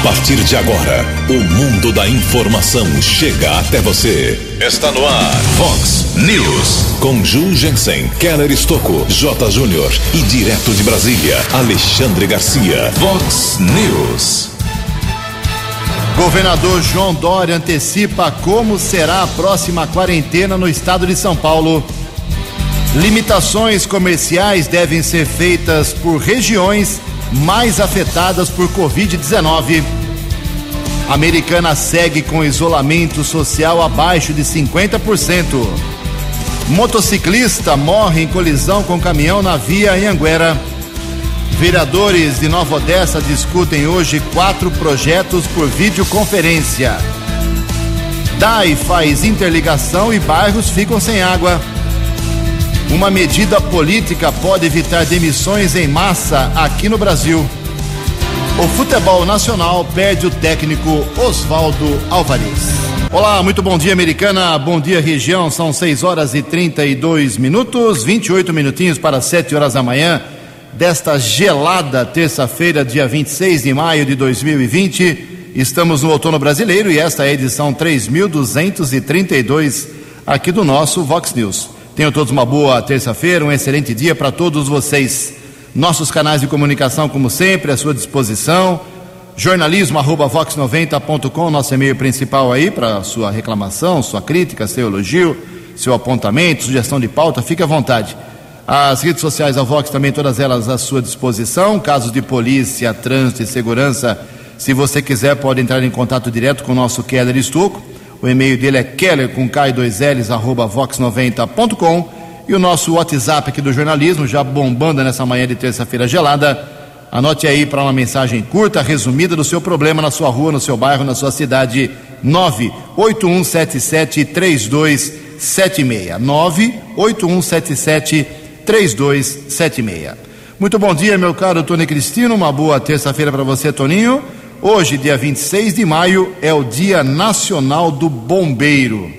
A partir de agora, o mundo da informação chega até você. Está no ar, Fox News. Com Ju Jensen, Keller Estocco, J. Júnior e direto de Brasília, Alexandre Garcia. Fox News. Governador João Dória antecipa como será a próxima quarentena no estado de São Paulo. Limitações comerciais devem ser feitas por regiões mais afetadas por Covid-19. Americana segue com isolamento social abaixo de 50%. Motociclista morre em colisão com caminhão na via Anhanguera. Vereadores de Nova Odessa discutem hoje quatro projetos por videoconferência. DAI faz interligação e bairros ficam sem água. Uma medida política pode evitar demissões em massa aqui no Brasil. O futebol nacional perde o técnico Oswaldo Alvarez. Olá, muito bom dia, americana. Bom dia, região. São 6 horas e 32 minutos, 28 minutinhos para 7 horas da manhã desta gelada terça-feira, dia 26 de maio de 2020. Estamos no outono brasileiro e esta é a edição 3232 aqui do nosso Vox News. Tenham todos uma boa terça-feira, um excelente dia para todos vocês. Nossos canais de comunicação, como sempre, à sua disposição. Jornalismo vox90.com, nosso e-mail principal aí para sua reclamação, sua crítica, seu elogio, seu apontamento, sugestão de pauta, fique à vontade. As redes sociais da Vox também, todas elas à sua disposição. Casos de polícia, trânsito e segurança, se você quiser, pode entrar em contato direto com o nosso Keller Estuco. O e-mail dele é keller com K2Ls, arroba vox90.com. E o nosso WhatsApp aqui do jornalismo, já bombando nessa manhã de terça-feira gelada. Anote aí para uma mensagem curta, resumida do seu problema na sua rua, no seu bairro, na sua cidade. 98177 3276. 98177 3276. Muito bom dia, meu caro Tony Cristino. Uma boa terça-feira para você, Toninho. Hoje, dia 26 de maio, é o Dia Nacional do Bombeiro.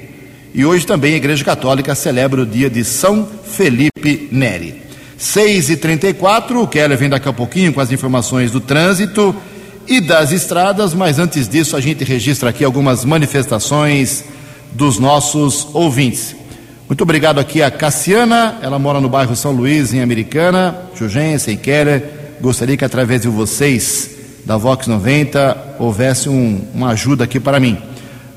E hoje também a Igreja Católica celebra o dia de São Felipe Neri. 6 e 34 o Keller vem daqui a pouquinho com as informações do trânsito e das estradas, mas antes disso a gente registra aqui algumas manifestações dos nossos ouvintes. Muito obrigado aqui a Cassiana, ela mora no bairro São Luís, em Americana. Jugensen, Keller, gostaria que através de vocês, da Vox 90, houvesse um, uma ajuda aqui para mim.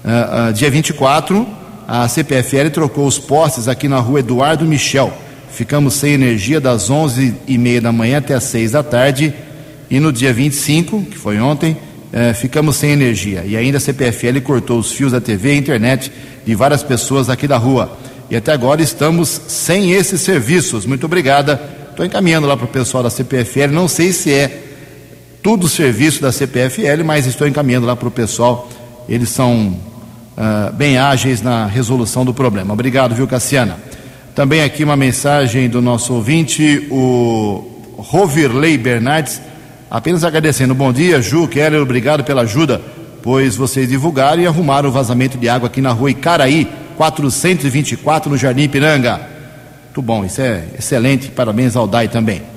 Uh, uh, dia 24, a CPFL trocou os postes aqui na rua Eduardo Michel. Ficamos sem energia das 11h30 da manhã até as 6 da tarde. E no dia 25, que foi ontem, uh, ficamos sem energia. E ainda a CPFL cortou os fios da TV e internet de várias pessoas aqui da rua e até agora estamos sem esses serviços. Muito obrigada. Estou encaminhando lá para o pessoal da CPFL. Não sei se é tudo serviço da CPFL, mas estou encaminhando lá para o pessoal. Eles são uh, bem ágeis na resolução do problema. Obrigado, viu, Cassiana? Também aqui uma mensagem do nosso ouvinte, o Rovirley Bernardes, apenas agradecendo. Bom dia, Ju, Keller, obrigado pela ajuda, pois vocês divulgaram e arrumaram o vazamento de água aqui na rua Icaraí 424 no Jardim Piranga. Muito bom, isso é excelente, parabéns ao DAI também.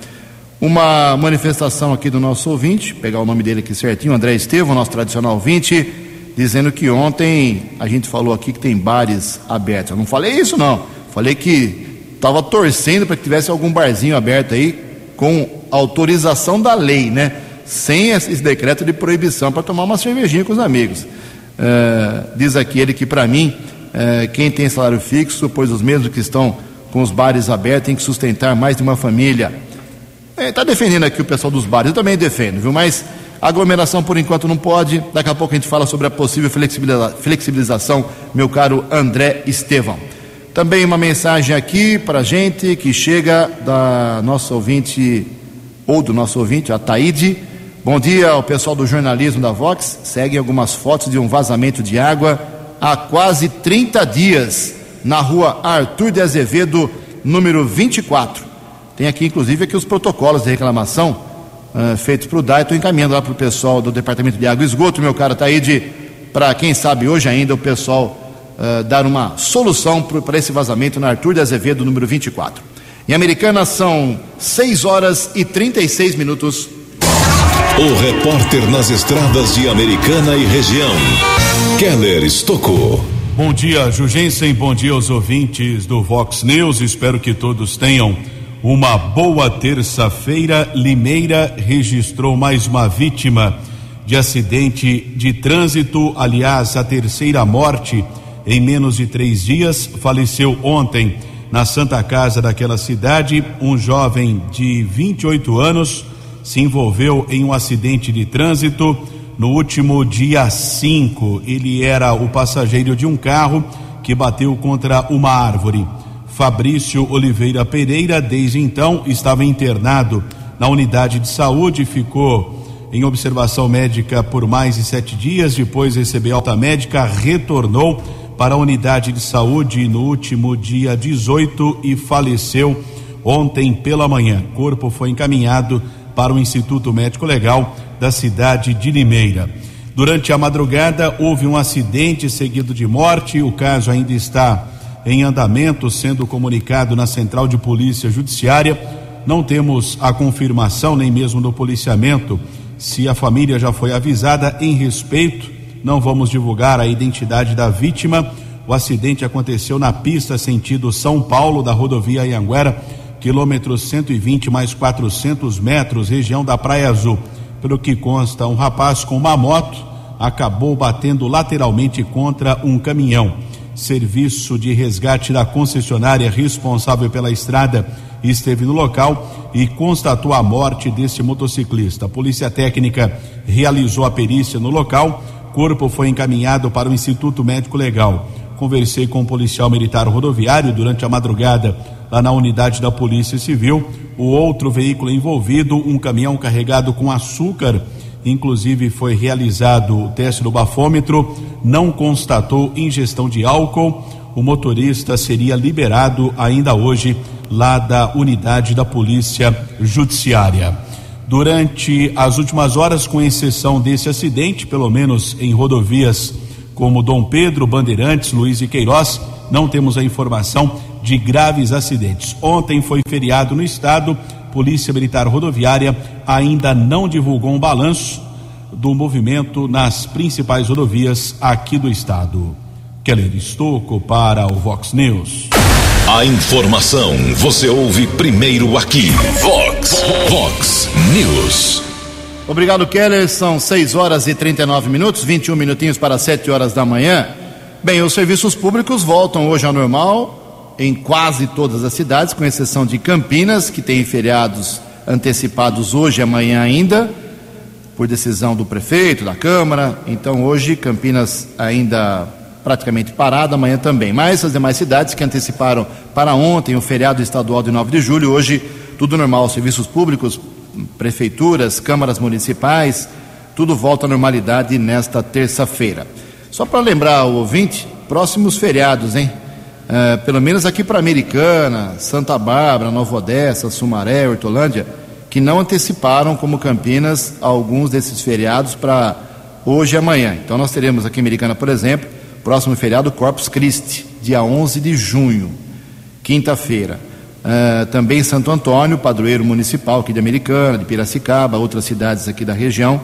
Uma manifestação aqui do nosso ouvinte, pegar o nome dele aqui certinho, André Estevam, nosso tradicional ouvinte, dizendo que ontem a gente falou aqui que tem bares abertos. Eu não falei isso, não. Falei que estava torcendo para que tivesse algum barzinho aberto aí com autorização da lei, né? Sem esse decreto de proibição para tomar uma cervejinha com os amigos. Uh, diz aqui ele que para mim é, quem tem salário fixo, pois os mesmos que estão com os bares abertos têm que sustentar mais de uma família. Está é, defendendo aqui o pessoal dos bares, eu também defendo, viu? Mas aglomeração por enquanto não pode. Daqui a pouco a gente fala sobre a possível flexibilização, meu caro André Estevão. Também uma mensagem aqui para a gente que chega da nossa ouvinte, ou do nosso ouvinte, a Taíde. Bom dia ao pessoal do jornalismo da Vox. Seguem algumas fotos de um vazamento de água há quase 30 dias na rua Arthur de Azevedo, número 24. Tem aqui, inclusive, aqui os protocolos de reclamação uh, feitos para o DAI. Estou encaminhando lá para o pessoal do Departamento de Água e Esgoto, meu cara Taíde, para quem sabe hoje ainda o pessoal uh, dar uma solução para esse vazamento na Arthur de Azevedo, número 24. Em Americana são 6 horas e 36 minutos. O repórter nas estradas de Americana e região, Keller Estocou. Bom dia, Jugensen. Bom dia aos ouvintes do Vox News. Espero que todos tenham uma boa terça-feira. Limeira registrou mais uma vítima de acidente de trânsito. Aliás, a terceira morte em menos de três dias. Faleceu ontem na Santa Casa daquela cidade um jovem de 28 anos. Se envolveu em um acidente de trânsito no último dia 5. Ele era o passageiro de um carro que bateu contra uma árvore. Fabrício Oliveira Pereira, desde então, estava internado na unidade de saúde, ficou em observação médica por mais de sete dias, depois recebeu alta médica, retornou para a unidade de saúde no último dia 18 e faleceu ontem pela manhã. O corpo foi encaminhado para o Instituto Médico Legal da cidade de Limeira. Durante a madrugada houve um acidente seguido de morte. O caso ainda está em andamento, sendo comunicado na Central de Polícia Judiciária. Não temos a confirmação, nem mesmo do policiamento, se a família já foi avisada em respeito. Não vamos divulgar a identidade da vítima. O acidente aconteceu na pista sentido São Paulo, da rodovia Ianguera, quilômetro 120 mais 400 metros, região da Praia Azul. Pelo que consta, um rapaz com uma moto acabou batendo lateralmente contra um caminhão. Serviço de resgate da concessionária responsável pela estrada esteve no local e constatou a morte desse motociclista. A polícia técnica realizou a perícia no local. Corpo foi encaminhado para o Instituto Médico Legal. Conversei com o um policial militar rodoviário durante a madrugada lá na unidade da Polícia Civil. O outro veículo envolvido, um caminhão carregado com açúcar, inclusive foi realizado o teste do bafômetro, não constatou ingestão de álcool. O motorista seria liberado ainda hoje lá da unidade da Polícia Judiciária. Durante as últimas horas, com exceção desse acidente, pelo menos em rodovias como Dom Pedro, Bandeirantes, Luiz e Queiroz, não temos a informação de graves acidentes. Ontem foi feriado no estado, Polícia Militar Rodoviária ainda não divulgou um balanço do movimento nas principais rodovias aqui do estado. Keller Estocco para o Vox News. A informação você ouve primeiro aqui. Vox, Vox News. Obrigado, Keller. São 6 horas e 39 minutos, 21 minutinhos para 7 horas da manhã. Bem, os serviços públicos voltam hoje ao normal em quase todas as cidades, com exceção de Campinas, que tem feriados antecipados hoje e amanhã ainda, por decisão do prefeito, da Câmara. Então, hoje, Campinas ainda praticamente parada, amanhã também. Mas as demais cidades que anteciparam para ontem o feriado estadual de 9 de julho, hoje tudo normal, serviços públicos, prefeituras, câmaras municipais, tudo volta à normalidade nesta terça-feira. Só para lembrar o ouvinte, próximos feriados, hein? É, pelo menos aqui para Americana, Santa Bárbara, Nova Odessa, Sumaré, Hortolândia, que não anteciparam, como Campinas, alguns desses feriados para hoje e amanhã. Então nós teremos aqui em Americana, por exemplo, próximo feriado Corpus Christi, dia 11 de junho, quinta-feira. É, também Santo Antônio, padroeiro municipal aqui de Americana, de Piracicaba, outras cidades aqui da região.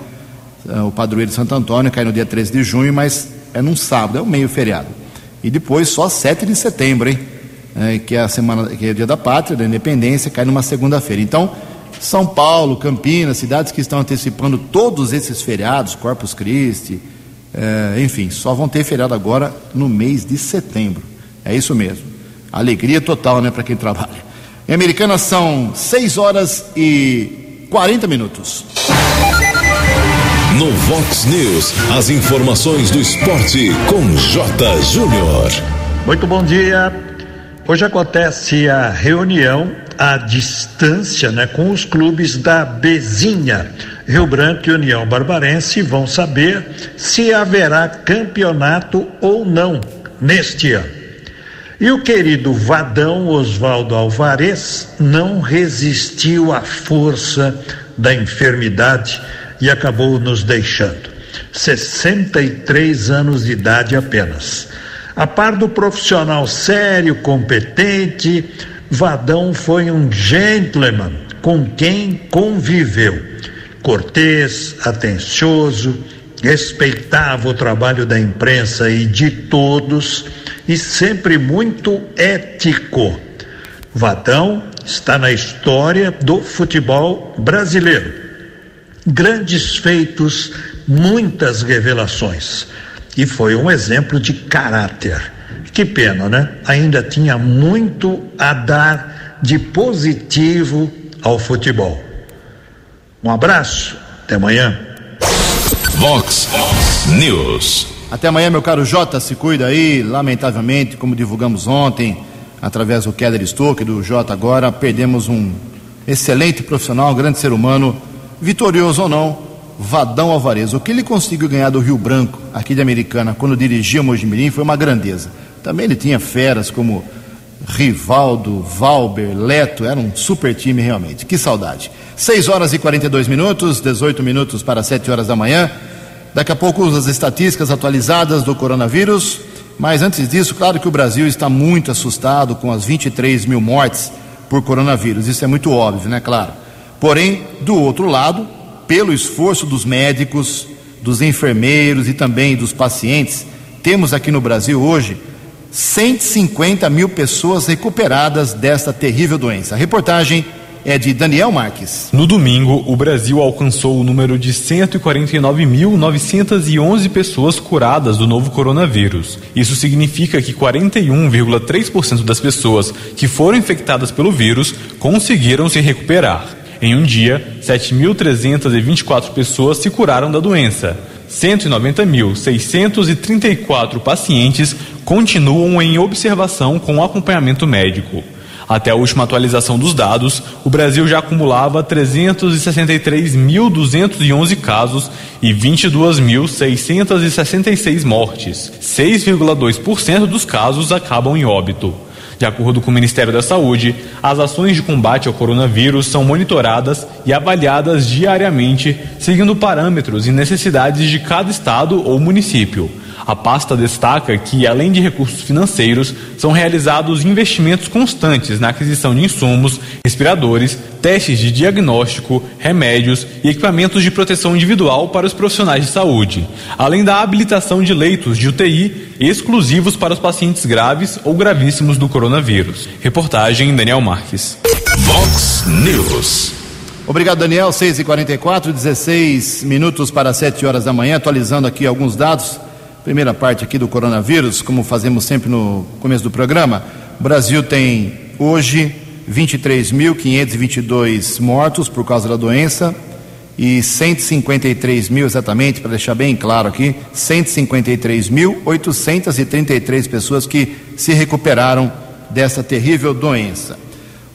É, o padroeiro de Santo Antônio cai no dia 13 de junho, mas é num sábado, é um meio feriado. E depois só 7 de setembro, hein? É, que é a semana, que é o dia da pátria, da independência, cai numa segunda-feira. Então, São Paulo, Campinas, cidades que estão antecipando todos esses feriados, Corpus Christi, é, enfim, só vão ter feriado agora no mês de setembro. É isso mesmo. Alegria total, né, para quem trabalha. Em Americana são 6 horas e 40 minutos. No Vox News, as informações do esporte com J. Júnior. Muito bom dia. Hoje acontece a reunião à distância, né, com os clubes da Bezinha. Rio Branco e União Barbarense vão saber se haverá campeonato ou não neste ano. E o querido Vadão Oswaldo Alvarez não resistiu à força da enfermidade e acabou nos deixando. 63 anos de idade apenas. A par do profissional sério, competente, Vadão foi um gentleman com quem conviveu. cortês, atencioso, respeitava o trabalho da imprensa e de todos e sempre muito ético. Vadão está na história do futebol brasileiro. Grandes feitos, muitas revelações. E foi um exemplo de caráter. Que pena, né? Ainda tinha muito a dar de positivo ao futebol. Um abraço, até amanhã. Vox News. Até amanhã, meu caro Jota, se cuida aí. Lamentavelmente, como divulgamos ontem, através do Keller Stoke e do Jota agora, perdemos um excelente profissional, um grande ser humano, vitorioso ou não, Vadão Alvarez. O que ele conseguiu ganhar do Rio Branco, aqui de Americana, quando dirigia Mojimirim, foi uma grandeza. Também ele tinha feras como Rivaldo, Valber, Leto, era um super time realmente. Que saudade. 6 horas e 42 minutos, 18 minutos para 7 horas da manhã. Daqui a pouco as estatísticas atualizadas do coronavírus. Mas antes disso, claro que o Brasil está muito assustado com as 23 mil mortes por coronavírus. Isso é muito óbvio, né? Claro. Porém, do outro lado, pelo esforço dos médicos, dos enfermeiros e também dos pacientes, temos aqui no Brasil hoje 150 mil pessoas recuperadas desta terrível doença. A reportagem é de Daniel Marques. No domingo, o Brasil alcançou o número de 149.911 pessoas curadas do novo coronavírus. Isso significa que 41,3% das pessoas que foram infectadas pelo vírus conseguiram se recuperar. Em um dia, 7.324 pessoas se curaram da doença. 190.634 pacientes continuam em observação com acompanhamento médico. Até a última atualização dos dados, o Brasil já acumulava 363.211 casos e 22.666 mortes. 6,2% dos casos acabam em óbito. De acordo com o Ministério da Saúde, as ações de combate ao coronavírus são monitoradas e avaliadas diariamente, seguindo parâmetros e necessidades de cada estado ou município. A pasta destaca que, além de recursos financeiros, são realizados investimentos constantes na aquisição de insumos, respiradores, testes de diagnóstico, remédios e equipamentos de proteção individual para os profissionais de saúde, além da habilitação de leitos de UTI exclusivos para os pacientes graves ou gravíssimos do coronavírus. Reportagem Daniel Marques. Vox News. Obrigado, Daniel. 6h44, 16 minutos para 7 horas da manhã, atualizando aqui alguns dados primeira parte aqui do coronavírus, como fazemos sempre no começo do programa, o Brasil tem hoje 23.522 mortos por causa da doença e 153 mil, exatamente, para deixar bem claro aqui, 153.833 pessoas que se recuperaram dessa terrível doença.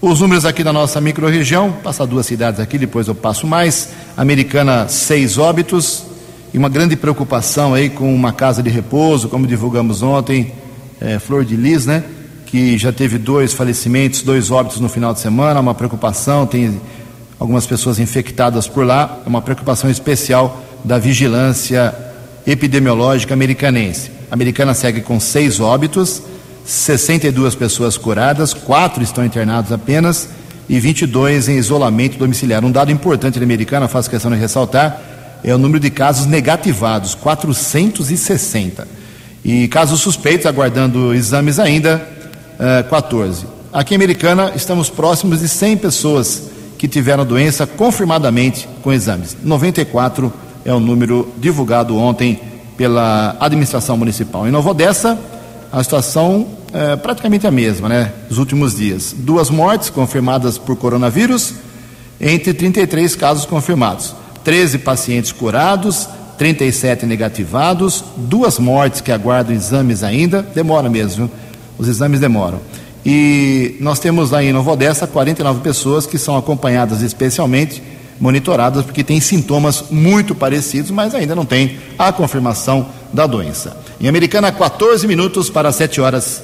Os números aqui da nossa microrregião, passar duas cidades aqui, depois eu passo mais. Americana, seis óbitos, e uma grande preocupação aí com uma casa de repouso, como divulgamos ontem, é, Flor de Lis, né? Que já teve dois falecimentos, dois óbitos no final de semana, uma preocupação, tem algumas pessoas infectadas por lá, é uma preocupação especial da vigilância epidemiológica americanense. A americana segue com seis óbitos, 62 pessoas curadas, quatro estão internados apenas e 22 em isolamento domiciliar. Um dado importante da americana, faço questão de ressaltar, é o número de casos negativados, 460. E casos suspeitos, aguardando exames ainda, 14. Eh, Aqui em Americana, estamos próximos de 100 pessoas que tiveram a doença confirmadamente com exames. 94 é o número divulgado ontem pela administração municipal. Em Nova Odessa, a situação é praticamente a mesma, né? Nos últimos dias. Duas mortes confirmadas por coronavírus, entre 33 casos confirmados. 13 pacientes curados, 37 negativados, duas mortes que aguardam exames ainda, demora mesmo, os exames demoram. E nós temos lá em Nova Odessa 49 pessoas que são acompanhadas especialmente, monitoradas, porque têm sintomas muito parecidos, mas ainda não tem a confirmação da doença. Em Americana, 14 minutos para 7 horas.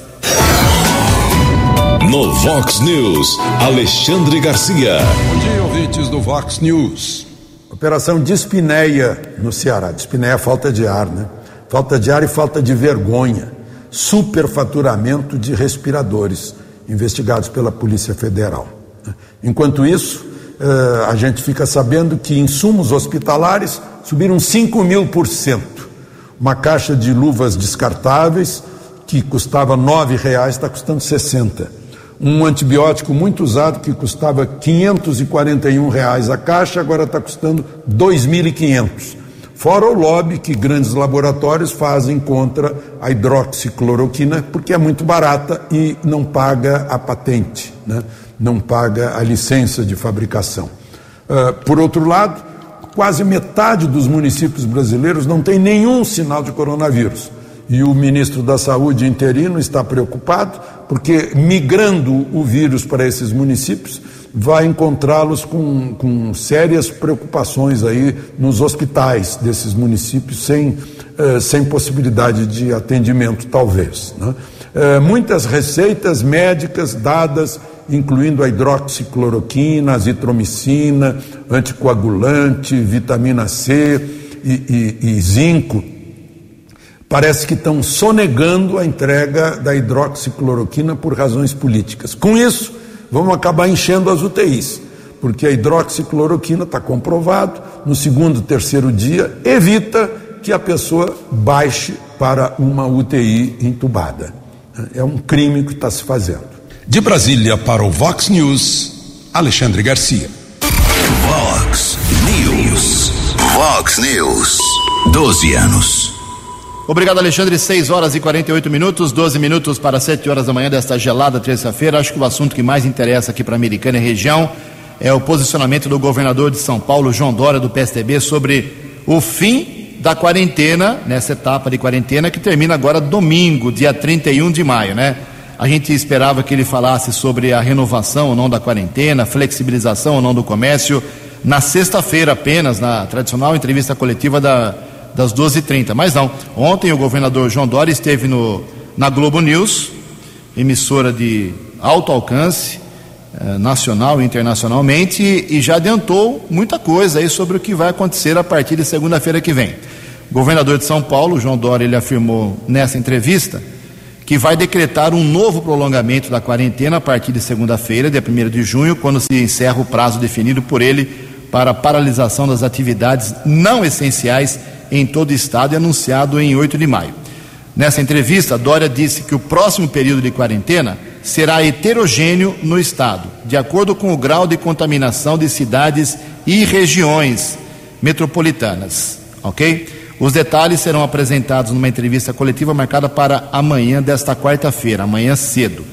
No Vox News, Alexandre Garcia. Bom dia, ouvintes do Vox News. Operação Dispneia no Ceará. Dispneia é falta de ar, né? Falta de ar e falta de vergonha. Superfaturamento de respiradores investigados pela Polícia Federal. Enquanto isso, uh, a gente fica sabendo que insumos hospitalares subiram 5 mil por cento. Uma caixa de luvas descartáveis que custava R$ reais está custando 60. Um antibiótico muito usado que custava 541 reais a caixa agora está custando R$ 2.500. Fora o lobby que grandes laboratórios fazem contra a hidroxicloroquina, porque é muito barata e não paga a patente, né? não paga a licença de fabricação. Uh, por outro lado, quase metade dos municípios brasileiros não tem nenhum sinal de coronavírus. E o ministro da Saúde interino está preocupado, porque migrando o vírus para esses municípios, vai encontrá-los com, com sérias preocupações aí nos hospitais desses municípios, sem, eh, sem possibilidade de atendimento, talvez. Né? Eh, muitas receitas médicas dadas, incluindo a hidroxicloroquina, azitromicina, anticoagulante, vitamina C e, e, e zinco, parece que estão sonegando a entrega da hidroxicloroquina por razões políticas. Com isso, vamos acabar enchendo as UTIs, porque a hidroxicloroquina está comprovado, no segundo, terceiro dia, evita que a pessoa baixe para uma UTI entubada. É um crime que está se fazendo. De Brasília para o Vox News, Alexandre Garcia. Vox News. Vox News. 12 anos. Obrigado, Alexandre. 6 horas e 48 minutos, 12 minutos para 7 horas da manhã desta gelada terça-feira. Acho que o assunto que mais interessa aqui para a Americana e região é o posicionamento do governador de São Paulo, João Dória, do PSDB, sobre o fim da quarentena, nessa etapa de quarentena, que termina agora domingo, dia 31 de maio, né? A gente esperava que ele falasse sobre a renovação ou não da quarentena, flexibilização ou não do comércio, na sexta-feira apenas, na tradicional entrevista coletiva da das 12h30. Mas não, ontem o governador João Dória esteve no, na Globo News, emissora de alto alcance, eh, nacional e internacionalmente, e, e já adiantou muita coisa aí sobre o que vai acontecer a partir de segunda-feira que vem. O governador de São Paulo, João Dória, ele afirmou nessa entrevista que vai decretar um novo prolongamento da quarentena a partir de segunda-feira, dia 1 de junho, quando se encerra o prazo definido por ele para paralisação das atividades não essenciais em todo o estado e anunciado em 8 de maio. Nessa entrevista, Dória disse que o próximo período de quarentena será heterogêneo no estado, de acordo com o grau de contaminação de cidades e regiões metropolitanas. Ok? Os detalhes serão apresentados numa entrevista coletiva marcada para amanhã desta quarta-feira, amanhã cedo.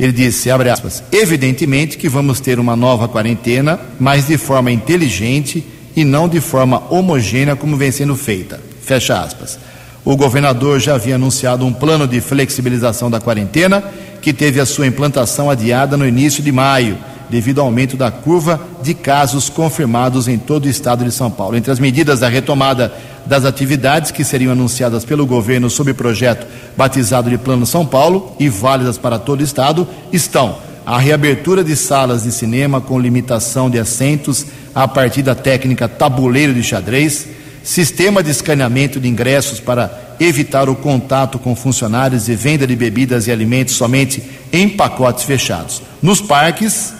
Ele disse, abre aspas, evidentemente que vamos ter uma nova quarentena, mas de forma inteligente e não de forma homogênea como vem sendo feita. Fecha aspas. O governador já havia anunciado um plano de flexibilização da quarentena, que teve a sua implantação adiada no início de maio, devido ao aumento da curva de casos confirmados em todo o estado de São Paulo. Entre as medidas da retomada das atividades que seriam anunciadas pelo governo sob o projeto batizado de Plano São Paulo e válidas para todo o estado estão a reabertura de salas de cinema com limitação de assentos a partir da técnica tabuleiro de xadrez, sistema de escaneamento de ingressos para evitar o contato com funcionários e venda de bebidas e alimentos somente em pacotes fechados. Nos parques,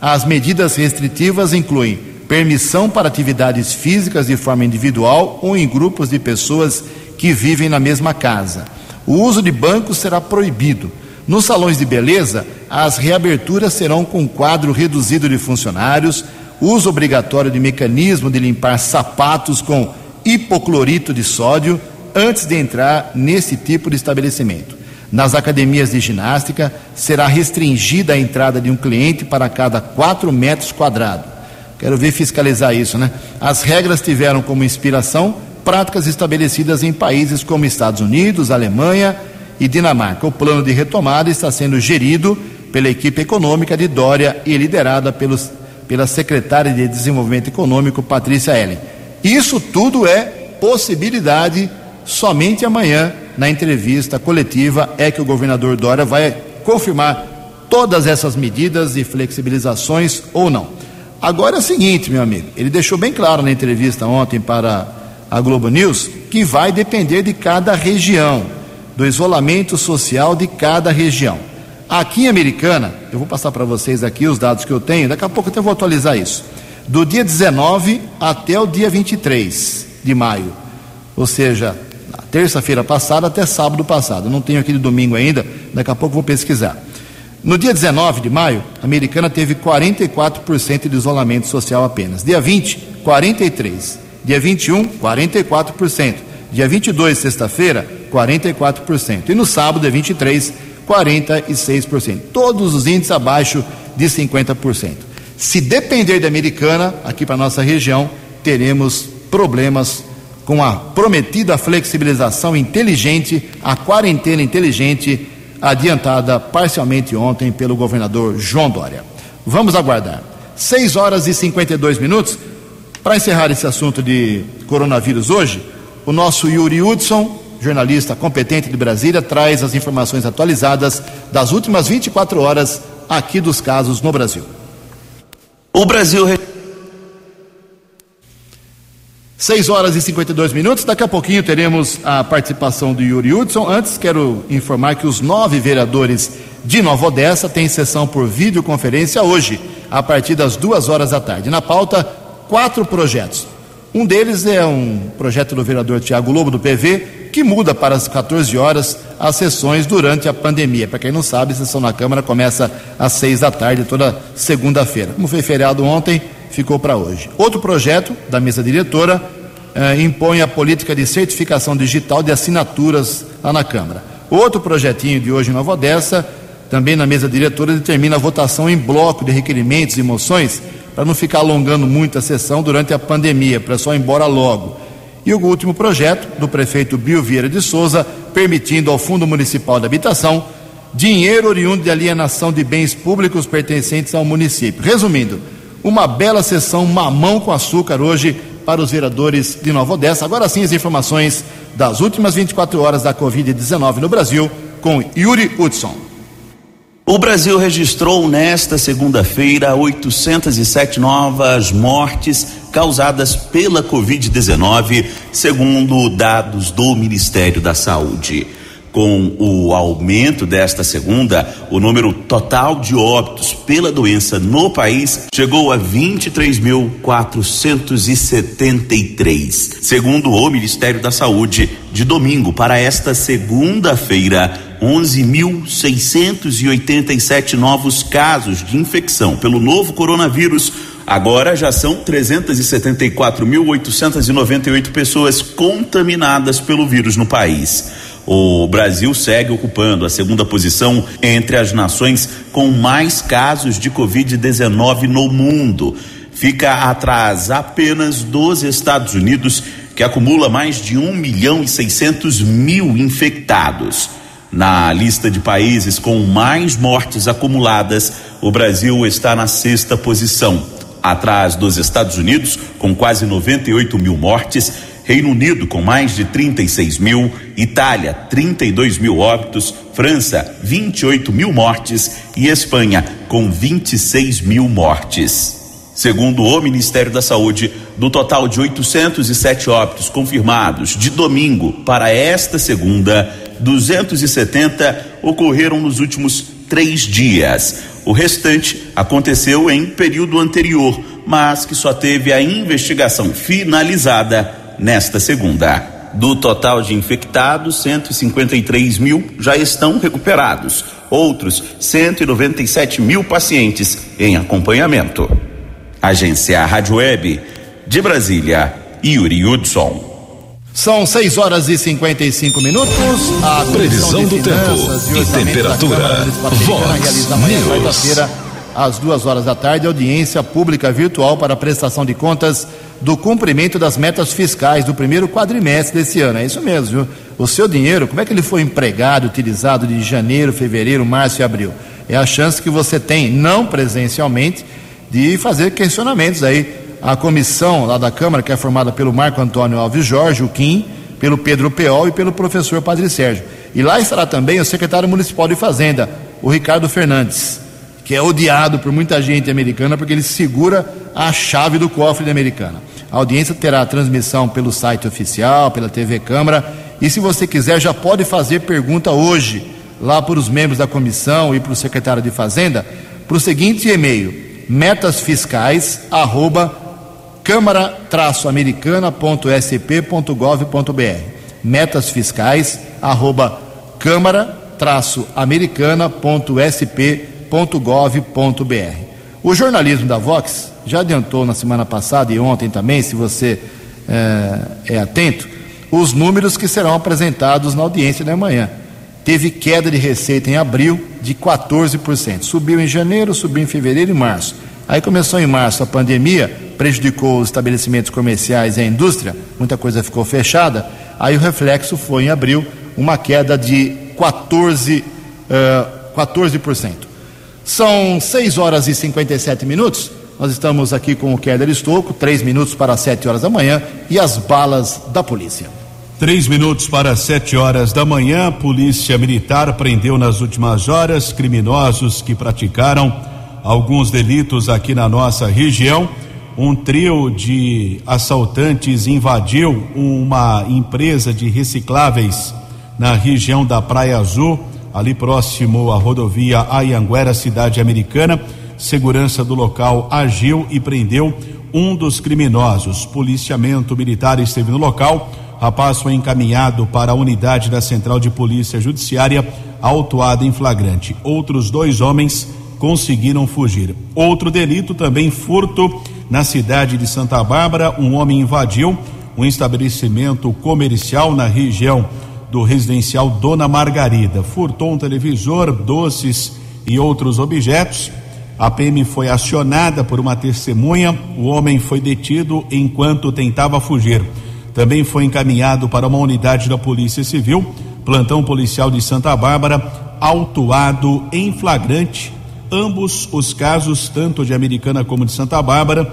as medidas restritivas incluem permissão para atividades físicas de forma individual ou em grupos de pessoas que vivem na mesma casa. O uso de bancos será proibido. Nos salões de beleza, as reaberturas serão com quadro reduzido de funcionários, uso obrigatório de mecanismo de limpar sapatos com hipoclorito de sódio antes de entrar nesse tipo de estabelecimento. Nas academias de ginástica, será restringida a entrada de um cliente para cada 4 metros quadrados. Quero ver fiscalizar isso, né? As regras tiveram como inspiração práticas estabelecidas em países como Estados Unidos, Alemanha e Dinamarca. O plano de retomada está sendo gerido pela equipe econômica de Dória e liderada pelos pela secretária de Desenvolvimento Econômico, Patrícia Ellen. Isso tudo é possibilidade, somente amanhã, na entrevista coletiva, é que o governador Dória vai confirmar todas essas medidas e flexibilizações ou não. Agora é o seguinte, meu amigo, ele deixou bem claro na entrevista ontem para a Globo News que vai depender de cada região, do isolamento social de cada região. Aqui em Americana, eu vou passar para vocês aqui os dados que eu tenho, daqui a pouco eu vou atualizar isso. Do dia 19 até o dia 23 de maio, ou seja, terça-feira passada até sábado passado. Não tenho aquele domingo ainda, daqui a pouco vou pesquisar. No dia 19 de maio, a americana teve 44% de isolamento social apenas. Dia 20, 43%. Dia 21, 44%. Dia 22, sexta-feira, 44%. E no sábado, dia 23, 46%. Todos os índices abaixo de 50%. Se depender da americana, aqui para nossa região, teremos problemas com a prometida flexibilização inteligente, a quarentena inteligente, adiantada parcialmente ontem pelo governador João Dória. Vamos aguardar. 6 horas e 52 minutos. Para encerrar esse assunto de coronavírus hoje, o nosso Yuri Hudson, jornalista competente de Brasília, traz as informações atualizadas das últimas 24 horas aqui dos casos no Brasil. O Brasil 6 horas e 52 minutos. Daqui a pouquinho teremos a participação do Yuri Hudson. Antes, quero informar que os nove vereadores de Nova Odessa têm sessão por videoconferência hoje, a partir das duas horas da tarde. Na pauta, quatro projetos. Um deles é um projeto do vereador Tiago Lobo, do PV, que muda para as 14 horas as sessões durante a pandemia. Para quem não sabe, a sessão na Câmara começa às 6 da tarde, toda segunda-feira. Como foi feriado ontem, ficou para hoje. Outro projeto da mesa diretora eh, impõe a política de certificação digital de assinaturas lá na Câmara. Outro projetinho de hoje em Nova Odessa, também na mesa diretora, determina a votação em bloco de requerimentos e moções para não ficar alongando muito a sessão durante a pandemia, para só ir embora logo. E o último projeto do prefeito Bio Vieira de Souza, permitindo ao Fundo Municipal de Habitação dinheiro oriundo de alienação de bens públicos pertencentes ao município. Resumindo, uma bela sessão mamão com açúcar hoje para os vereadores de Nova Odessa. Agora sim, as informações das últimas 24 horas da Covid-19 no Brasil com Yuri Hudson. O Brasil registrou nesta segunda-feira 807 novas mortes causadas pela Covid-19, segundo dados do Ministério da Saúde com o aumento desta segunda, o número total de óbitos pela doença no país chegou a 23.473. Segundo o Ministério da Saúde, de domingo para esta segunda-feira, 11.687 novos casos de infecção pelo novo coronavírus. Agora já são 374.898 pessoas contaminadas pelo vírus no país. O Brasil segue ocupando a segunda posição entre as nações com mais casos de Covid-19 no mundo. Fica atrás apenas dos Estados Unidos, que acumula mais de 1 milhão e 600 mil infectados. Na lista de países com mais mortes acumuladas, o Brasil está na sexta posição, atrás dos Estados Unidos, com quase 98 mil mortes Reino Unido com mais de 36 mil, Itália 32 mil óbitos, França 28 mil mortes e Espanha com 26 mil mortes. Segundo o Ministério da Saúde, do total de 807 óbitos confirmados de domingo para esta segunda, 270 ocorreram nos últimos três dias. O restante aconteceu em período anterior, mas que só teve a investigação finalizada nesta segunda. Do total de infectados, 153 mil já estão recuperados. Outros 197 mil pacientes em acompanhamento. Agência Rádio Web de Brasília, Yuri Hudson. São 6 horas e 55 minutos. A previsão do tempo e temperatura. Vox News. Às duas horas da tarde, audiência pública virtual para prestação de contas do cumprimento das metas fiscais do primeiro quadrimestre desse ano. É isso mesmo, viu? O seu dinheiro, como é que ele foi empregado, utilizado de janeiro, fevereiro, março e abril? É a chance que você tem, não presencialmente, de fazer questionamentos aí. A comissão lá da Câmara, que é formada pelo Marco Antônio Alves Jorge, o Kim, pelo Pedro Peol e pelo professor Padre Sérgio. E lá estará também o secretário municipal de Fazenda, o Ricardo Fernandes que é odiado por muita gente americana porque ele segura a chave do cofre da americana. A audiência terá transmissão pelo site oficial, pela TV Câmara, e se você quiser já pode fazer pergunta hoje lá para os membros da comissão e para o secretário de Fazenda para o seguinte e-mail: metasfiscais arroba câmara-americana.sp.gov.br metas fiscais arroba câmara-americana.sp.gov.br O jornalismo da Vox já adiantou na semana passada e ontem também, se você é, é atento, os números que serão apresentados na audiência da manhã. Teve queda de receita em abril de 14%. Subiu em janeiro, subiu em fevereiro e março. Aí começou em março a pandemia, prejudicou os estabelecimentos comerciais e a indústria, muita coisa ficou fechada. Aí o reflexo foi em abril, uma queda de 14%. Uh, 14%. São 6 horas e 57 minutos. Nós estamos aqui com o Keller Estocco, 3 minutos para 7 horas da manhã e as balas da polícia. Três minutos para sete horas da manhã, Polícia Militar prendeu nas últimas horas criminosos que praticaram alguns delitos aqui na nossa região. Um trio de assaltantes invadiu uma empresa de recicláveis na região da Praia Azul, ali próximo à rodovia Ayanguera, cidade americana. Segurança do local agiu e prendeu um dos criminosos. Policiamento militar esteve no local rapaz foi encaminhado para a unidade da Central de Polícia Judiciária, autuado em flagrante. Outros dois homens conseguiram fugir. Outro delito também furto na cidade de Santa Bárbara. Um homem invadiu um estabelecimento comercial na região do residencial Dona Margarida. Furtou um televisor, doces e outros objetos. A PM foi acionada por uma testemunha. O homem foi detido enquanto tentava fugir também foi encaminhado para uma unidade da Polícia Civil, plantão policial de Santa Bárbara, autuado em flagrante. Ambos os casos, tanto de Americana como de Santa Bárbara,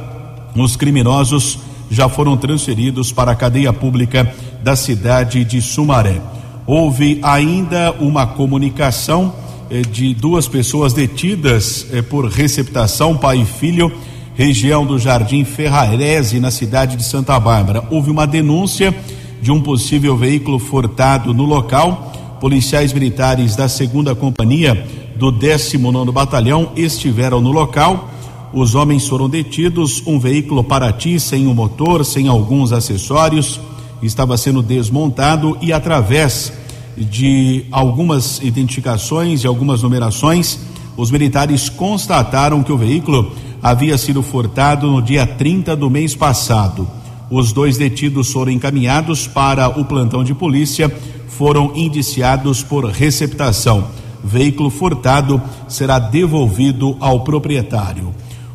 os criminosos já foram transferidos para a cadeia pública da cidade de Sumaré. Houve ainda uma comunicação eh, de duas pessoas detidas eh, por receptação, pai e filho região do Jardim Ferrarese, na cidade de Santa Bárbara. Houve uma denúncia de um possível veículo furtado no local. Policiais militares da segunda companhia do 19 Batalhão estiveram no local. Os homens foram detidos. Um veículo Paraty sem o um motor, sem alguns acessórios, estava sendo desmontado e através de algumas identificações e algumas numerações, os militares constataram que o veículo havia sido furtado no dia 30 do mês passado. Os dois detidos foram encaminhados para o plantão de polícia, foram indiciados por receptação. Veículo furtado será devolvido ao proprietário.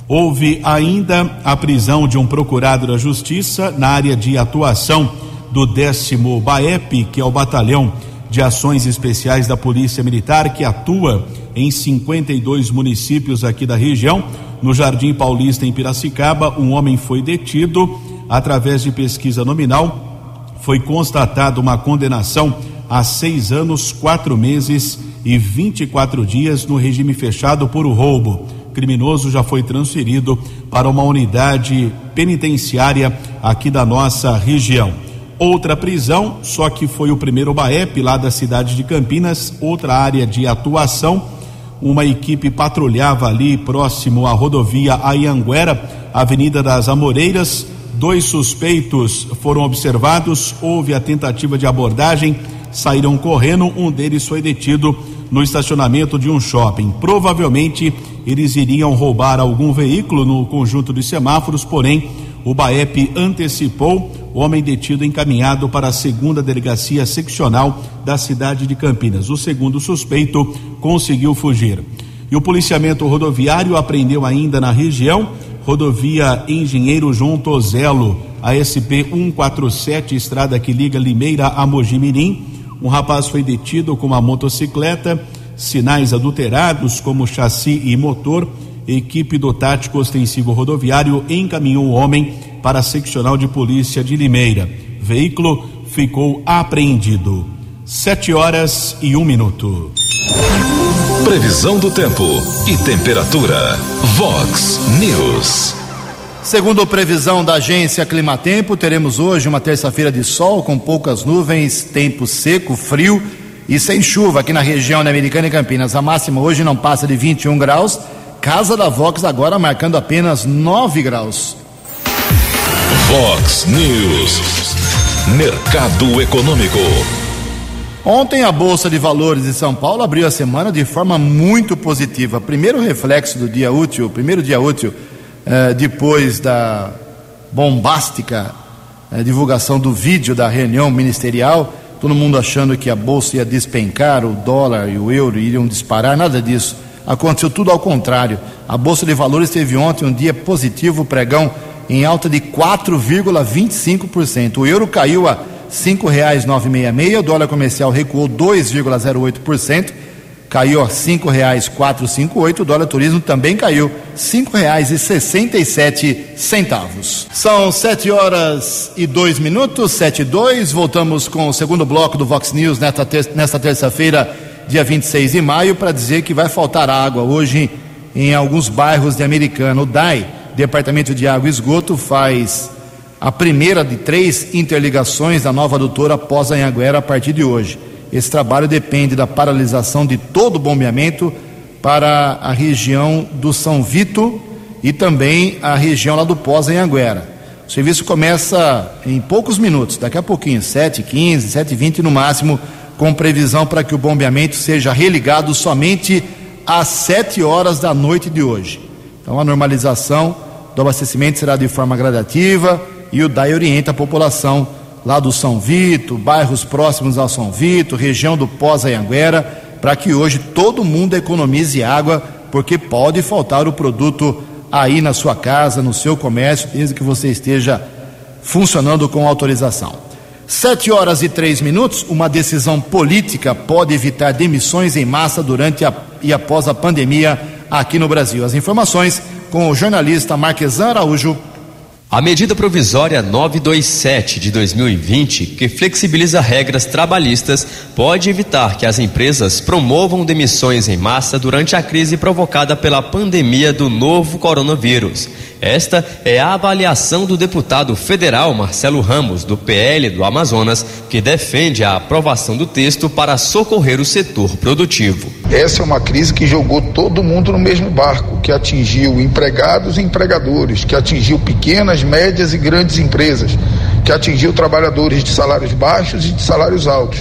Houve ainda a prisão de um procurado da Justiça na área de atuação do décimo BAEP, que é o Batalhão de Ações Especiais da Polícia Militar, que atua em 52 municípios aqui da região no Jardim Paulista, em Piracicaba, um homem foi detido. Através de pesquisa nominal, foi constatada uma condenação a seis anos, quatro meses e 24 dias no regime fechado por roubo. O criminoso já foi transferido para uma unidade penitenciária aqui da nossa região. Outra prisão, só que foi o primeiro BAEP lá da cidade de Campinas, outra área de atuação uma equipe patrulhava ali próximo à rodovia Ayanguera, Avenida das Amoreiras. Dois suspeitos foram observados, houve a tentativa de abordagem, saíram correndo, um deles foi detido no estacionamento de um shopping. Provavelmente eles iriam roubar algum veículo no conjunto de semáforos, porém o BAEP antecipou o homem detido encaminhado para a segunda delegacia seccional da cidade de Campinas. O segundo suspeito conseguiu fugir. E o policiamento rodoviário apreendeu ainda na região rodovia Engenheiro João Tozelo, a SP 147, estrada que liga Limeira a Mojimirim. Um rapaz foi detido com uma motocicleta, sinais adulterados como chassi e motor equipe do Tático Ostensivo Rodoviário encaminhou o homem para a seccional de polícia de Limeira. Veículo ficou apreendido. Sete horas e um minuto. Previsão do tempo e temperatura. Vox News. Segundo previsão da agência Climatempo, teremos hoje uma terça-feira de sol com poucas nuvens, tempo seco, frio e sem chuva aqui na região da Americana e Campinas. A máxima hoje não passa de 21 graus. Casa da Vox agora marcando apenas 9 graus. Vox News. Mercado Econômico. Ontem a Bolsa de Valores de São Paulo abriu a semana de forma muito positiva. Primeiro reflexo do dia útil, primeiro dia útil eh, depois da bombástica eh, divulgação do vídeo da reunião ministerial, todo mundo achando que a Bolsa ia despencar, o dólar e o euro iriam disparar, nada disso. Aconteceu tudo ao contrário. A Bolsa de Valores teve ontem um dia positivo, pregão em alta de 4,25%. O euro caiu a meia meia, o dólar comercial recuou 2,08%, caiu a cinco reais quatro cinco oito, o dólar turismo também caiu cinco reais e sessenta e sete centavos. São sete horas e dois minutos, sete e dois, voltamos com o segundo bloco do Vox News nesta, ter nesta terça-feira, dia 26 de maio, para dizer que vai faltar água hoje em alguns bairros de Americana. O DAI, Departamento de Água e Esgoto, faz a primeira de três interligações da nova adutora pós Anhanguera a partir de hoje. Esse trabalho depende da paralisação de todo o bombeamento para a região do São Vito e também a região lá do pós Anhanguera. O serviço começa em poucos minutos, daqui a pouquinho, 7h15, 7h20 no máximo, com previsão para que o bombeamento seja religado somente às 7 horas da noite de hoje. Então a normalização do abastecimento será de forma gradativa e o DAI orienta a população lá do São Vito, bairros próximos ao São Vito, região do Pós-Anhanguera, para que hoje todo mundo economize água, porque pode faltar o produto aí na sua casa, no seu comércio, desde que você esteja funcionando com autorização. Sete horas e três minutos, uma decisão política pode evitar demissões em massa durante a, e após a pandemia aqui no Brasil. As informações com o jornalista Marquesan Araújo. A medida provisória 927 de 2020, que flexibiliza regras trabalhistas, pode evitar que as empresas promovam demissões em massa durante a crise provocada pela pandemia do novo coronavírus. Esta é a avaliação do deputado federal Marcelo Ramos, do PL do Amazonas, que defende a aprovação do texto para socorrer o setor produtivo. Essa é uma crise que jogou todo mundo no mesmo barco, que atingiu empregados e empregadores, que atingiu pequenas, médias e grandes empresas, que atingiu trabalhadores de salários baixos e de salários altos.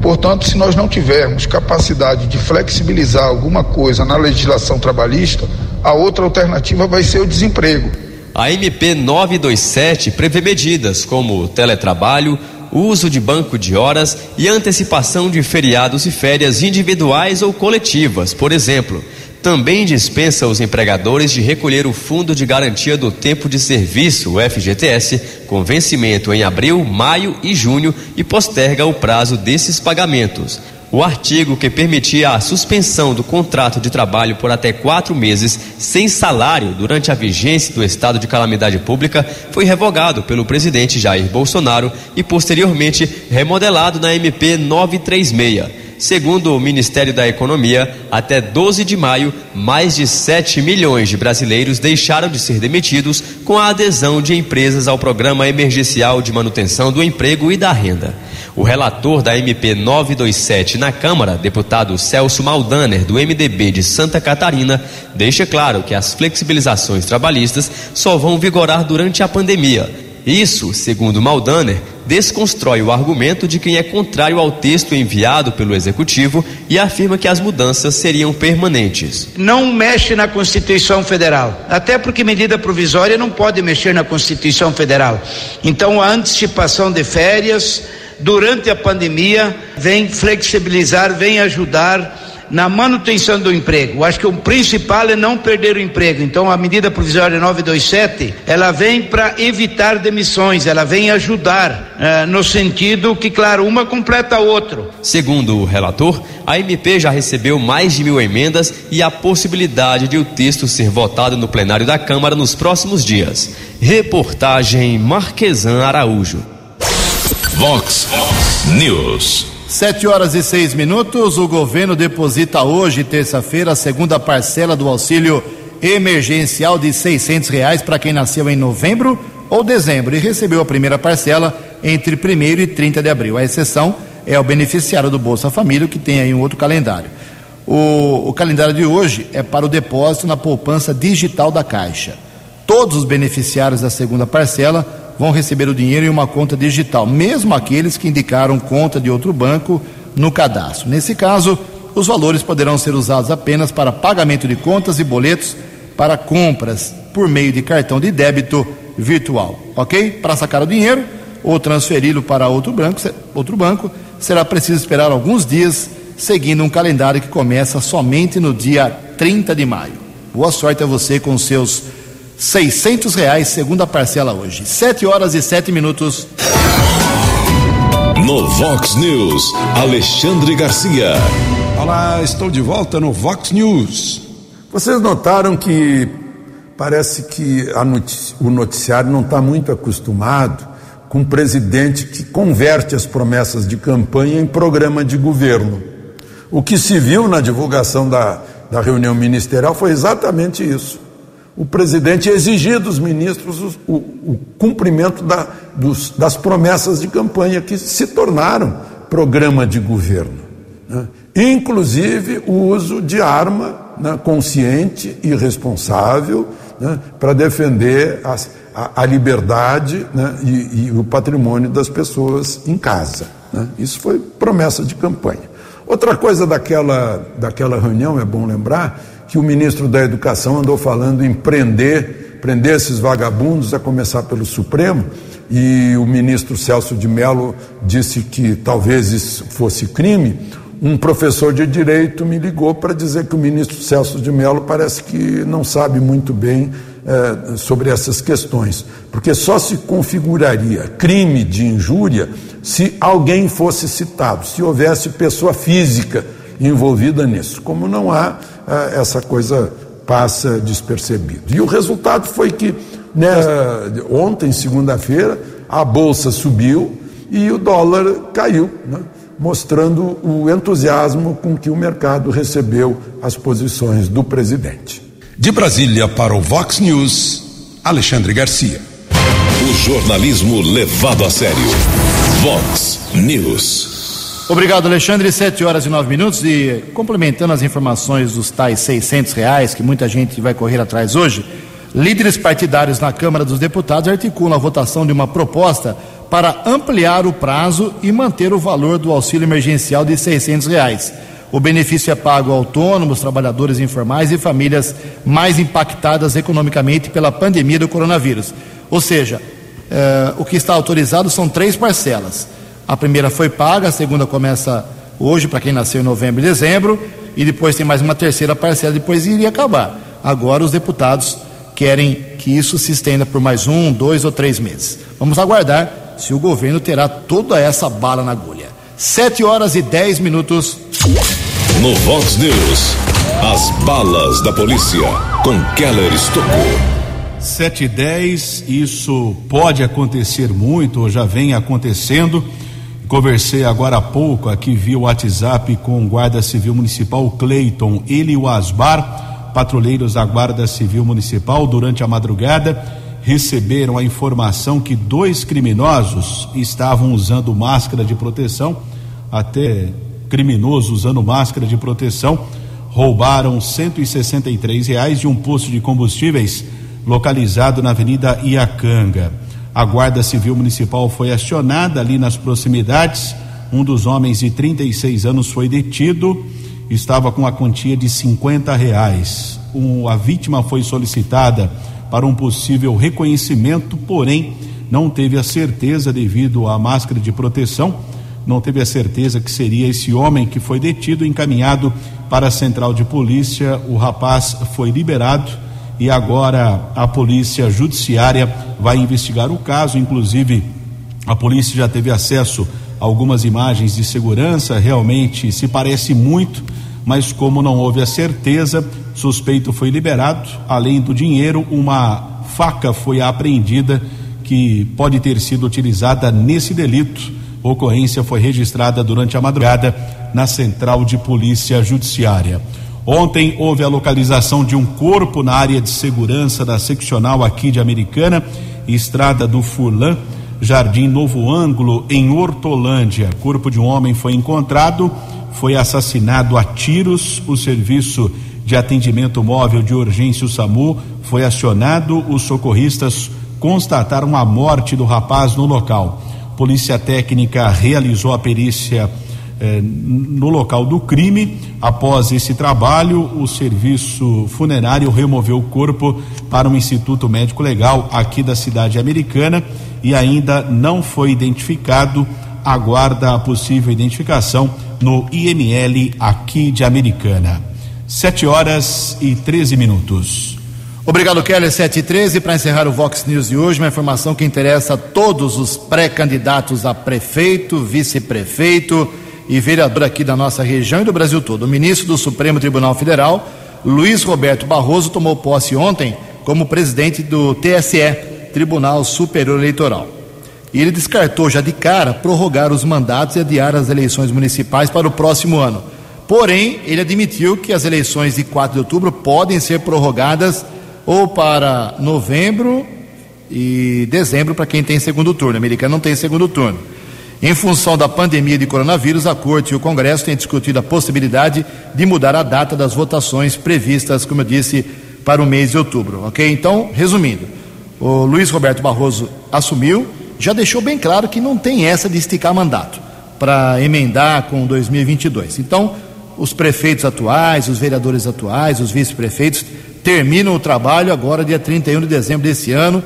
Portanto, se nós não tivermos capacidade de flexibilizar alguma coisa na legislação trabalhista, a outra alternativa vai ser o desemprego. A MP 927 prevê medidas como teletrabalho, uso de banco de horas e antecipação de feriados e férias individuais ou coletivas, por exemplo. Também dispensa os empregadores de recolher o Fundo de Garantia do Tempo de Serviço, o FGTS, com vencimento em abril, maio e junho e posterga o prazo desses pagamentos. O artigo que permitia a suspensão do contrato de trabalho por até quatro meses sem salário durante a vigência do estado de calamidade pública foi revogado pelo presidente Jair Bolsonaro e posteriormente remodelado na MP 936. Segundo o Ministério da Economia, até 12 de maio, mais de 7 milhões de brasileiros deixaram de ser demitidos com a adesão de empresas ao Programa Emergencial de Manutenção do Emprego e da Renda. O relator da MP 927 na Câmara, deputado Celso Maldaner, do MDB de Santa Catarina, deixa claro que as flexibilizações trabalhistas só vão vigorar durante a pandemia. Isso, segundo Maldaner, desconstrói o argumento de quem é contrário ao texto enviado pelo Executivo e afirma que as mudanças seriam permanentes. Não mexe na Constituição Federal, até porque medida provisória não pode mexer na Constituição Federal. Então, a antecipação de férias durante a pandemia, vem flexibilizar, vem ajudar na manutenção do emprego. Acho que o principal é não perder o emprego. Então, a medida provisória 927, ela vem para evitar demissões, ela vem ajudar eh, no sentido que, claro, uma completa a outra. Segundo o relator, a MP já recebeu mais de mil emendas e a possibilidade de o texto ser votado no plenário da Câmara nos próximos dias. Reportagem Marquesan Araújo. Vox News. Sete horas e seis minutos. O governo deposita hoje, terça-feira, a segunda parcela do auxílio emergencial de seiscentos reais para quem nasceu em novembro ou dezembro e recebeu a primeira parcela entre 1 e 30 de abril. A exceção é o beneficiário do Bolsa Família, que tem aí um outro calendário. O, o calendário de hoje é para o depósito na poupança digital da Caixa. Todos os beneficiários da segunda parcela vão receber o dinheiro em uma conta digital, mesmo aqueles que indicaram conta de outro banco no cadastro. Nesse caso, os valores poderão ser usados apenas para pagamento de contas e boletos para compras por meio de cartão de débito virtual, ok? Para sacar o dinheiro ou transferi-lo para outro banco, outro banco, será preciso esperar alguns dias, seguindo um calendário que começa somente no dia 30 de maio. Boa sorte a você com seus 600 reais, segunda parcela hoje. 7 horas e 7 minutos. No Vox News, Alexandre Garcia. Olá, estou de volta no Vox News. Vocês notaram que parece que notici o noticiário não está muito acostumado com um presidente que converte as promessas de campanha em programa de governo. O que se viu na divulgação da, da reunião ministerial foi exatamente isso. O presidente exigir dos ministros o, o, cumprimento da, dos, das promessas de campanha que se tornaram programa de governo. Né? Inclusive o uso de arma né, consciente e responsável né, para defender as, a, a, liberdade né, e, e, o patrimônio das pessoas em casa. Né. Isso foi promessa de campanha. Outra coisa daquela, daquela reunião, é bom lembrar, que o ministro da Educação andou falando em prender, prender esses vagabundos, a começar pelo Supremo, e o ministro Celso de Mello disse que talvez isso fosse crime. Um professor de direito me ligou para dizer que o ministro Celso de Mello parece que não sabe muito bem eh, sobre essas questões, porque só se configuraria crime de injúria se alguém fosse citado, se houvesse pessoa física envolvida nisso. Como não há, eh, essa coisa passa despercebida. E o resultado foi que né, ontem, segunda-feira, a bolsa subiu e o dólar caiu. Né? mostrando o entusiasmo com que o mercado recebeu as posições do presidente. De Brasília para o Vox News, Alexandre Garcia. O jornalismo levado a sério. Vox News. Obrigado, Alexandre. Sete horas e nove minutos. E complementando as informações dos tais seiscentos reais que muita gente vai correr atrás hoje, líderes partidários na Câmara dos Deputados articulam a votação de uma proposta para ampliar o prazo e manter o valor do auxílio emergencial de R$ reais. O benefício é pago a autônomos, trabalhadores informais e famílias mais impactadas economicamente pela pandemia do coronavírus. Ou seja, eh, o que está autorizado são três parcelas. A primeira foi paga, a segunda começa hoje para quem nasceu em novembro e dezembro, e depois tem mais uma terceira parcela, depois iria acabar. Agora os deputados querem que isso se estenda por mais um, dois ou três meses. Vamos aguardar se o governo terá toda essa bala na agulha. Sete horas e dez minutos. No Vox News, as balas da polícia com Keller Estocou. Sete e dez, isso pode acontecer muito, ou já vem acontecendo. Conversei agora há pouco aqui via WhatsApp com o guarda civil municipal Cleiton, ele e o Asbar, patrulheiros da Guarda Civil Municipal, durante a madrugada receberam a informação que dois criminosos estavam usando máscara de proteção, até criminosos usando máscara de proteção, roubaram 163 reais de um posto de combustíveis localizado na Avenida Iacanga. A Guarda Civil Municipal foi acionada ali nas proximidades. Um dos homens de 36 anos foi detido, estava com a quantia de 50 reais. Um, a vítima foi solicitada para um possível reconhecimento, porém não teve a certeza devido à máscara de proteção, não teve a certeza que seria esse homem que foi detido, encaminhado para a central de polícia. O rapaz foi liberado e agora a polícia judiciária vai investigar o caso, inclusive a polícia já teve acesso a algumas imagens de segurança, realmente se parece muito, mas como não houve a certeza, suspeito foi liberado. Além do dinheiro, uma faca foi apreendida que pode ter sido utilizada nesse delito. Ocorrência foi registrada durante a madrugada na Central de Polícia Judiciária. Ontem houve a localização de um corpo na área de segurança da seccional aqui de Americana, estrada do Furlan. Jardim Novo Ângulo, em Hortolândia. Corpo de um homem foi encontrado, foi assassinado a tiros. O serviço de atendimento móvel de urgência, o SAMU, foi acionado. Os socorristas constataram a morte do rapaz no local. Polícia Técnica realizou a perícia eh, no local do crime. Após esse trabalho, o serviço funerário removeu o corpo para um Instituto Médico Legal aqui da cidade americana e ainda não foi identificado. Aguarda a possível identificação no IML aqui de Americana. Sete horas e 13 minutos. Obrigado, Keller 7 e 13. Para encerrar o Vox News de hoje, uma informação que interessa a todos os pré-candidatos a prefeito, vice-prefeito e vereador aqui da nossa região e do Brasil todo. O ministro do Supremo Tribunal Federal, Luiz Roberto Barroso, tomou posse ontem como presidente do TSE, Tribunal Superior Eleitoral. E ele descartou já de cara prorrogar os mandatos e adiar as eleições municipais para o próximo ano. Porém, ele admitiu que as eleições de 4 de outubro podem ser prorrogadas ou para novembro e dezembro para quem tem segundo turno. O americano não tem segundo turno. Em função da pandemia de coronavírus, a Corte e o Congresso têm discutido a possibilidade de mudar a data das votações previstas, como eu disse, para o mês de outubro. Ok? Então, resumindo, o Luiz Roberto Barroso assumiu, já deixou bem claro que não tem essa de esticar mandato para emendar com 2022. Então, os prefeitos atuais, os vereadores atuais, os vice-prefeitos terminam o trabalho agora, dia 31 de dezembro desse ano,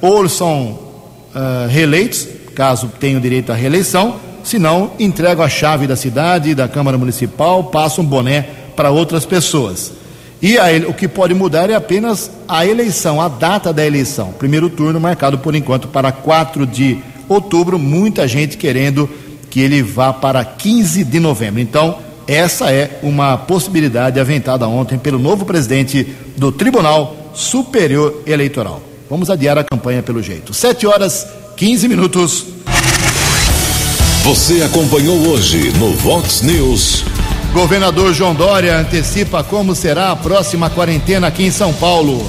ou são uh, reeleitos, caso tenham direito à reeleição, se não, entregam a chave da cidade, da Câmara Municipal, passam um boné para outras pessoas. E a, o que pode mudar é apenas a eleição, a data da eleição. Primeiro turno marcado por enquanto para 4 de outubro, muita gente querendo que ele vá para 15 de novembro. Então, essa é uma possibilidade aventada ontem pelo novo presidente do Tribunal Superior Eleitoral. Vamos adiar a campanha pelo jeito. 7 horas 15 minutos. Você acompanhou hoje no Vox News. Governador João Dória antecipa como será a próxima quarentena aqui em São Paulo.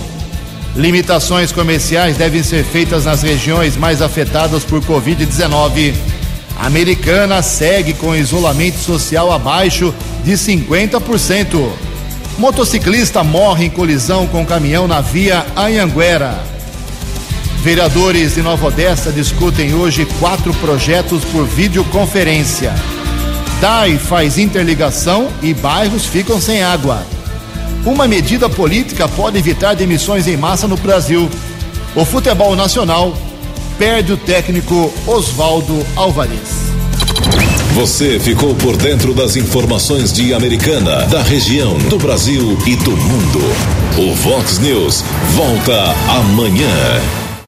Limitações comerciais devem ser feitas nas regiões mais afetadas por Covid-19. Americana segue com isolamento social abaixo de 50%. Motociclista morre em colisão com caminhão na via Anhanguera. Vereadores de Nova Odessa discutem hoje quatro projetos por videoconferência. DAI faz interligação e bairros ficam sem água. Uma medida política pode evitar demissões em massa no Brasil. O futebol nacional perde o técnico Oswaldo Alvarez. Você ficou por dentro das informações de Americana, da região, do Brasil e do mundo. O Vox News volta amanhã.